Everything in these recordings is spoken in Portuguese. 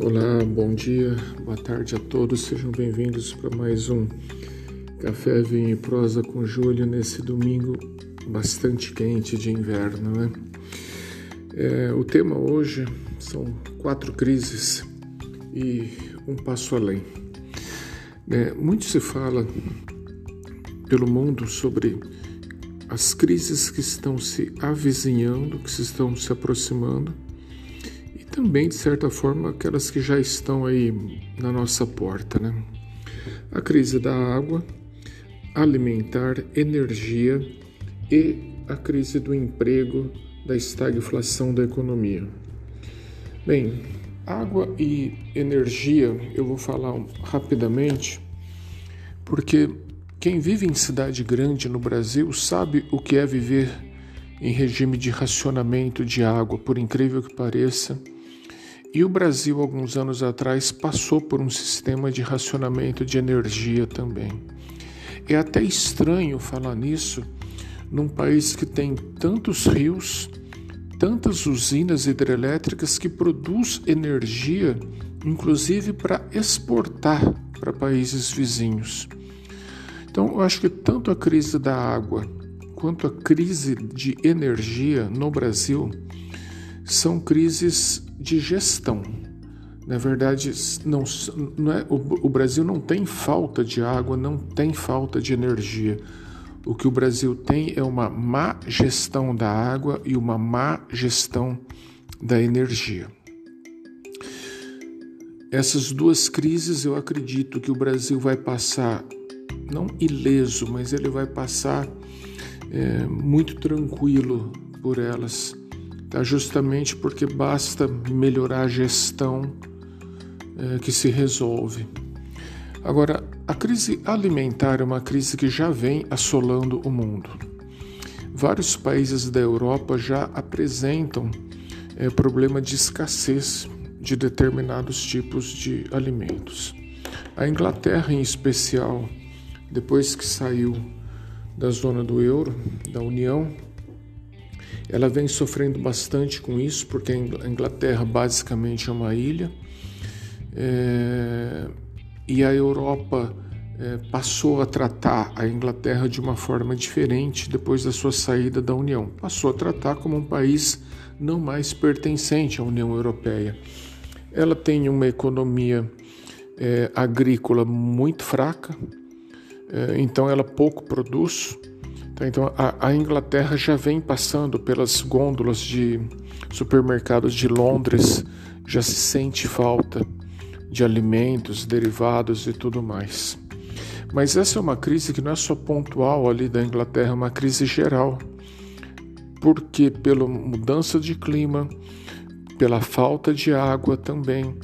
Olá, bom dia, boa tarde a todos, sejam bem-vindos para mais um Café, Vinho e Prosa com Júlio nesse domingo bastante quente de inverno, né? É, o tema hoje são quatro crises e um passo além. É, muito se fala pelo mundo sobre as crises que estão se avizinhando, que se estão se aproximando também, de certa forma, aquelas que já estão aí na nossa porta. Né? A crise da água, alimentar, energia e a crise do emprego, da estagflação da economia. Bem, água e energia eu vou falar rapidamente, porque quem vive em cidade grande no Brasil sabe o que é viver em regime de racionamento de água, por incrível que pareça e o Brasil, alguns anos atrás, passou por um sistema de racionamento de energia também. É até estranho falar nisso num país que tem tantos rios, tantas usinas hidrelétricas que produz energia, inclusive para exportar para países vizinhos. Então, eu acho que tanto a crise da água quanto a crise de energia no Brasil são crises de gestão. Na verdade, não, não é, o, o Brasil não tem falta de água, não tem falta de energia. O que o Brasil tem é uma má gestão da água e uma má gestão da energia. Essas duas crises eu acredito que o Brasil vai passar, não ileso, mas ele vai passar é, muito tranquilo por elas tá? justamente porque basta melhorar a gestão é, que se resolve. Agora, a crise alimentar é uma crise que já vem assolando o mundo. Vários países da Europa já apresentam é, problema de escassez de determinados tipos de alimentos. A Inglaterra, em especial, depois que saiu da zona do euro, da União, ela vem sofrendo bastante com isso, porque a Inglaterra basicamente é uma ilha é, e a Europa é, passou a tratar a Inglaterra de uma forma diferente depois da sua saída da União. Passou a tratar como um país não mais pertencente à União Europeia. Ela tem uma economia é, agrícola muito fraca, então ela pouco produz então a, Inglaterra já vem passando pelas gôndolas de supermercados de Londres, já se sente falta de alimentos, derivados e tudo mais. Mas essa é uma crise que não é só pontual ali da Inglaterra, é uma crise geral. Porque pela mudança de clima, pela falta de água também,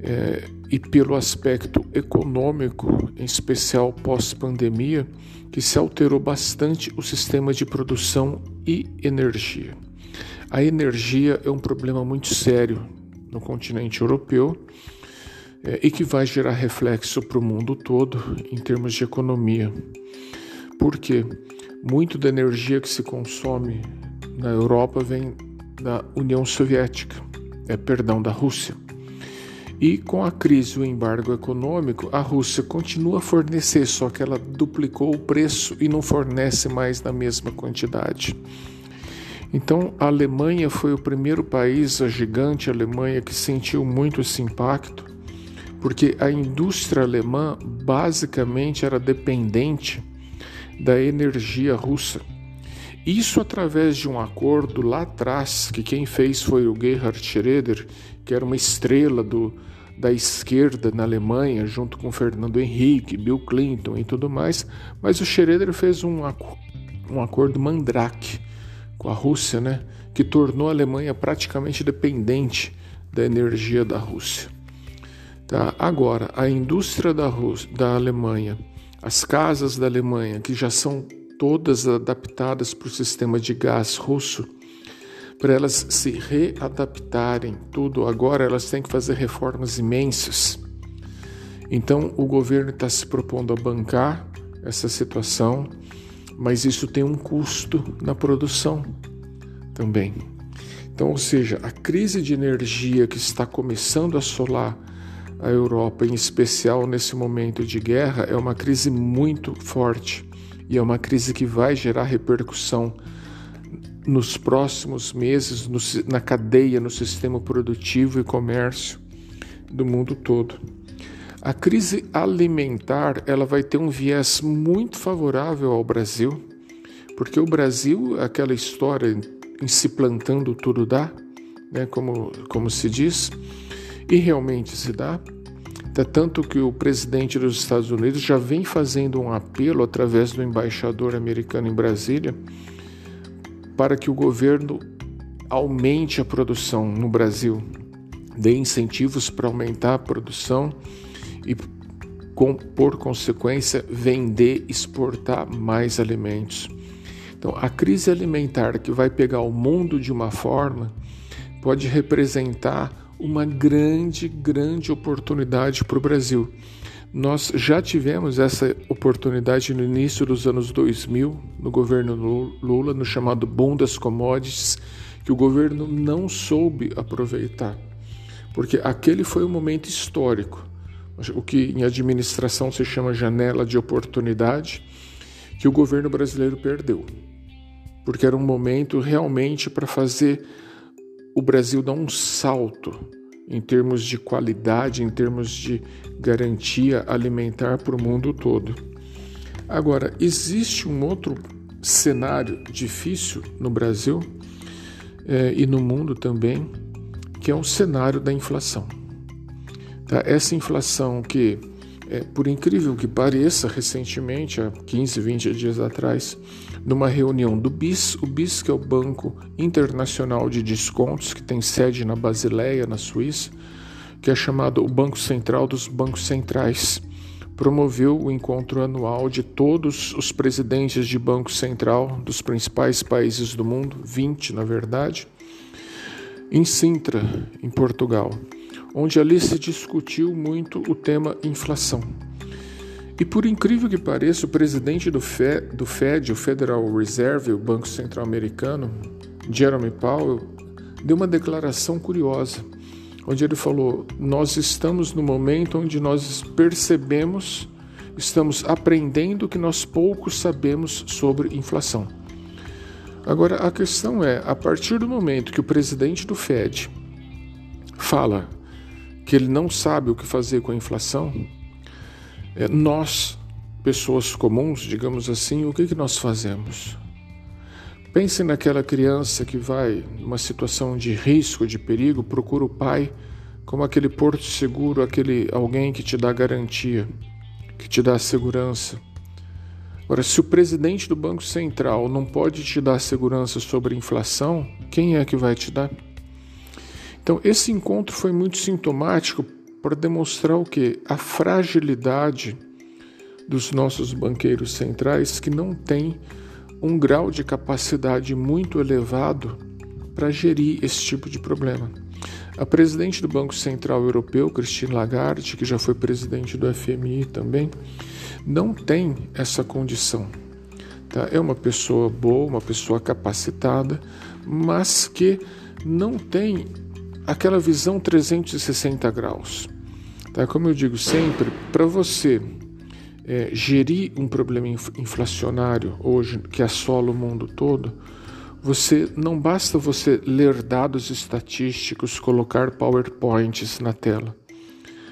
é, e pelo aspecto econômico, em especial pós-pandemia, que se alterou bastante o sistema de produção e energia. A energia é um problema muito sério no continente europeu é, e que vai gerar reflexo para o mundo todo em termos de economia. Porque muito da energia que se consome na Europa vem da União Soviética, é, perdão, da Rússia. E com a crise e o embargo econômico, a Rússia continua a fornecer, só que ela duplicou o preço e não fornece mais na mesma quantidade. Então, a Alemanha foi o primeiro país, a gigante Alemanha, que sentiu muito esse impacto, porque a indústria alemã basicamente era dependente da energia russa. Isso através de um acordo lá atrás, que quem fez foi o Gerhard Schroeder, que era uma estrela do, da esquerda na Alemanha, junto com Fernando Henrique, Bill Clinton e tudo mais, mas o Schroeder fez um, um acordo mandrake com a Rússia, né, que tornou a Alemanha praticamente dependente da energia da Rússia. Tá? Agora, a indústria da, Rússia, da Alemanha, as casas da Alemanha, que já são todas adaptadas para o sistema de gás russo, para elas se readaptarem tudo agora, elas têm que fazer reformas imensas. Então, o governo está se propondo a bancar essa situação, mas isso tem um custo na produção também. Então, ou seja, a crise de energia que está começando a assolar a Europa, em especial nesse momento de guerra, é uma crise muito forte e é uma crise que vai gerar repercussão nos próximos meses no, na cadeia, no sistema produtivo e comércio do mundo todo. A crise alimentar ela vai ter um viés muito favorável ao Brasil, porque o Brasil, aquela história em se plantando tudo dá, né, como, como se diz, e realmente se dá. É tanto que o presidente dos Estados Unidos já vem fazendo um apelo através do embaixador americano em Brasília para que o governo aumente a produção no Brasil, dê incentivos para aumentar a produção e, com, por consequência, vender, exportar mais alimentos. Então, a crise alimentar que vai pegar o mundo de uma forma pode representar uma grande, grande oportunidade para o Brasil. Nós já tivemos essa oportunidade no início dos anos 2000, no governo Lula, no chamado boom das commodities, que o governo não soube aproveitar, porque aquele foi um momento histórico, o que em administração se chama janela de oportunidade, que o governo brasileiro perdeu, porque era um momento realmente para fazer o Brasil dar um salto em termos de qualidade, em termos de garantia alimentar para o mundo todo. Agora, existe um outro cenário difícil no Brasil é, e no mundo também, que é o cenário da inflação. Tá? Essa inflação que, é, por incrível que pareça, recentemente, há 15, 20 dias atrás, numa reunião do BIS, o BIS, que é o Banco Internacional de Descontos, que tem sede na Basileia, na Suíça, que é chamado o Banco Central dos Bancos Centrais, promoveu o encontro anual de todos os presidentes de Banco Central dos principais países do mundo, 20 na verdade, em Sintra, em Portugal, onde ali se discutiu muito o tema inflação. E por incrível que pareça, o presidente do Fed, do Fed, o Federal Reserve, o Banco Central Americano, Jeremy Powell, deu uma declaração curiosa, onde ele falou: Nós estamos no momento onde nós percebemos, estamos aprendendo que nós pouco sabemos sobre inflação. Agora, a questão é: a partir do momento que o presidente do Fed fala que ele não sabe o que fazer com a inflação, nós, pessoas comuns, digamos assim, o que, que nós fazemos? Pense naquela criança que vai, numa situação de risco, de perigo, procura o pai como aquele porto seguro, aquele alguém que te dá garantia, que te dá segurança. Agora, se o presidente do Banco Central não pode te dar segurança sobre inflação, quem é que vai te dar? Então, esse encontro foi muito sintomático para demonstrar o que? A fragilidade dos nossos banqueiros centrais que não têm um grau de capacidade muito elevado para gerir esse tipo de problema. A presidente do Banco Central Europeu, Christine Lagarde, que já foi presidente do FMI também, não tem essa condição. Tá? É uma pessoa boa, uma pessoa capacitada, mas que não tem aquela visão 360 graus. Tá? Como eu digo sempre, para você é, gerir um problema inflacionário hoje que assola o mundo todo, você não basta você ler dados estatísticos, colocar PowerPoints na tela.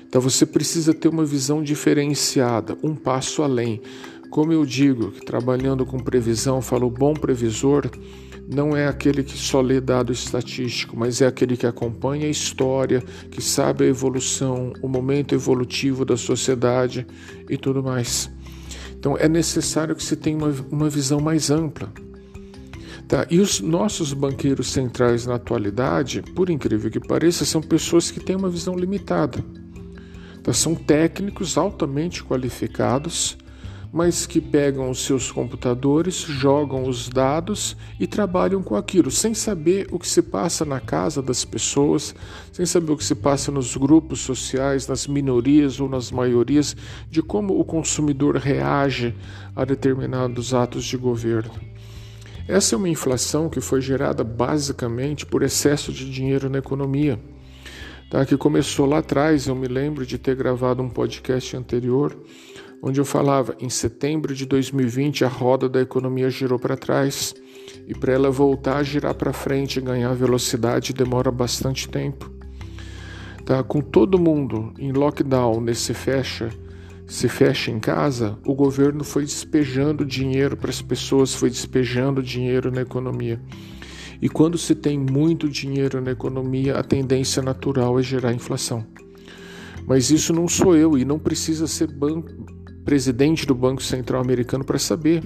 Então você precisa ter uma visão diferenciada, um passo além. Como eu digo, trabalhando com previsão, falo bom previsor não é aquele que só lê dado estatístico, mas é aquele que acompanha a história, que sabe a evolução, o momento evolutivo da sociedade e tudo mais. Então é necessário que você tenha uma, uma visão mais ampla. Tá? E os nossos banqueiros centrais na atualidade, por incrível que pareça, são pessoas que têm uma visão limitada. Tá? São técnicos altamente qualificados mas que pegam os seus computadores, jogam os dados e trabalham com aquilo, sem saber o que se passa na casa das pessoas, sem saber o que se passa nos grupos sociais, nas minorias ou nas maiorias, de como o consumidor reage a determinados atos de governo. Essa é uma inflação que foi gerada basicamente por excesso de dinheiro na economia, tá? que começou lá atrás. Eu me lembro de ter gravado um podcast anterior onde eu falava em setembro de 2020 a roda da economia girou para trás e para ela voltar a girar para frente e ganhar velocidade demora bastante tempo. Tá? Com todo mundo em lockdown nesse fecha, se fecha em casa, o governo foi despejando dinheiro para as pessoas, foi despejando dinheiro na economia. E quando se tem muito dinheiro na economia, a tendência natural é gerar inflação. Mas isso não sou eu e não precisa ser banco, presidente do Banco Central Americano para saber.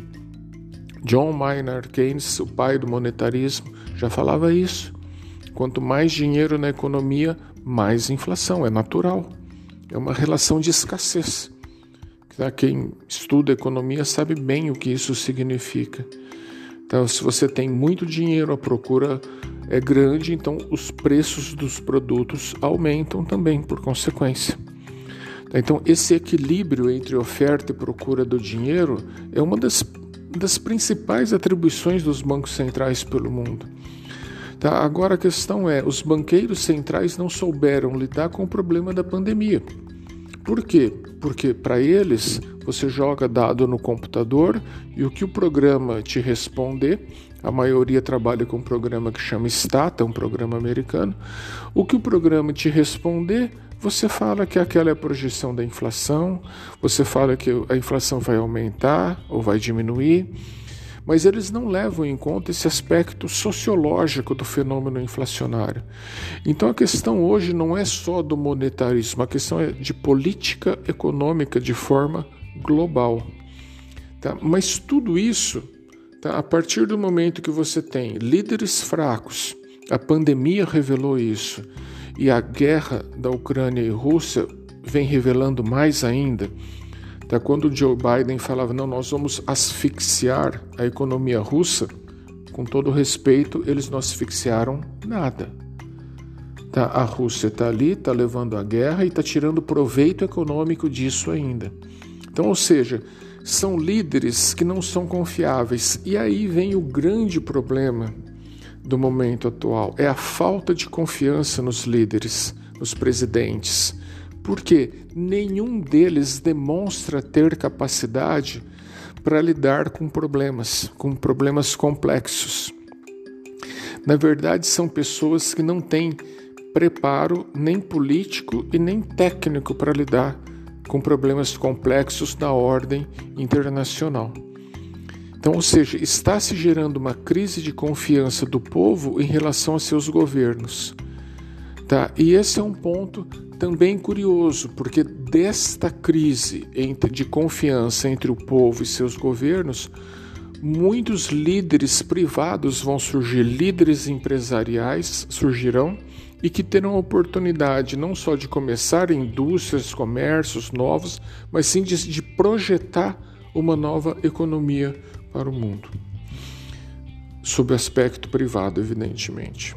John Maynard Keynes, o pai do monetarismo, já falava isso. Quanto mais dinheiro na economia, mais inflação, é natural. É uma relação de escassez. Quem estuda economia sabe bem o que isso significa. Então, se você tem muito dinheiro, a procura é grande, então os preços dos produtos aumentam também por consequência. Então, esse equilíbrio entre oferta e procura do dinheiro é uma das, das principais atribuições dos bancos centrais pelo mundo. Tá? Agora a questão é: os banqueiros centrais não souberam lidar com o problema da pandemia. Por quê? Porque para eles você joga dado no computador e o que o programa te responder, a maioria trabalha com um programa que chama Stata, um programa americano. O que o programa te responder, você fala que aquela é a projeção da inflação, você fala que a inflação vai aumentar ou vai diminuir mas eles não levam em conta esse aspecto sociológico do fenômeno inflacionário. Então a questão hoje não é só do monetarismo, a questão é de política econômica de forma global. Tá? Mas tudo isso, tá? a partir do momento que você tem líderes fracos, a pandemia revelou isso, e a guerra da Ucrânia e Rússia vem revelando mais ainda Tá? Quando Joe Biden falava, não, nós vamos asfixiar a economia russa, com todo respeito, eles não asfixiaram nada. Tá? A Rússia está ali, está levando a guerra e está tirando proveito econômico disso ainda. Então, ou seja, são líderes que não são confiáveis. E aí vem o grande problema do momento atual: é a falta de confiança nos líderes, nos presidentes porque nenhum deles demonstra ter capacidade para lidar com problemas, com problemas complexos. Na verdade, são pessoas que não têm preparo nem político e nem técnico para lidar com problemas complexos da ordem internacional. Então, ou seja, está se gerando uma crise de confiança do povo em relação a seus governos. Tá? E esse é um ponto também curioso, porque desta crise de confiança entre o povo e seus governos, muitos líderes privados vão surgir, líderes empresariais surgirão e que terão a oportunidade não só de começar indústrias, comércios novos, mas sim de, de projetar uma nova economia para o mundo, sob aspecto privado, evidentemente.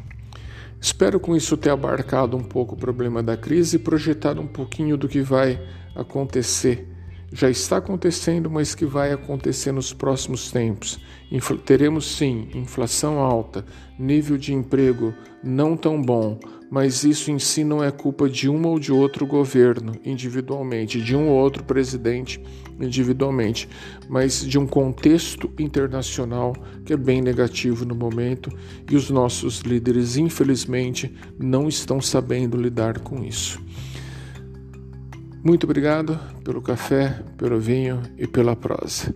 Espero com isso ter abarcado um pouco o problema da crise e projetado um pouquinho do que vai acontecer. Já está acontecendo, mas que vai acontecer nos próximos tempos. Infl teremos sim inflação alta, nível de emprego não tão bom, mas isso em si não é culpa de um ou de outro governo individualmente, de um ou outro presidente individualmente, mas de um contexto internacional que é bem negativo no momento e os nossos líderes, infelizmente, não estão sabendo lidar com isso. Muito obrigado pelo café, pelo vinho e pela prosa.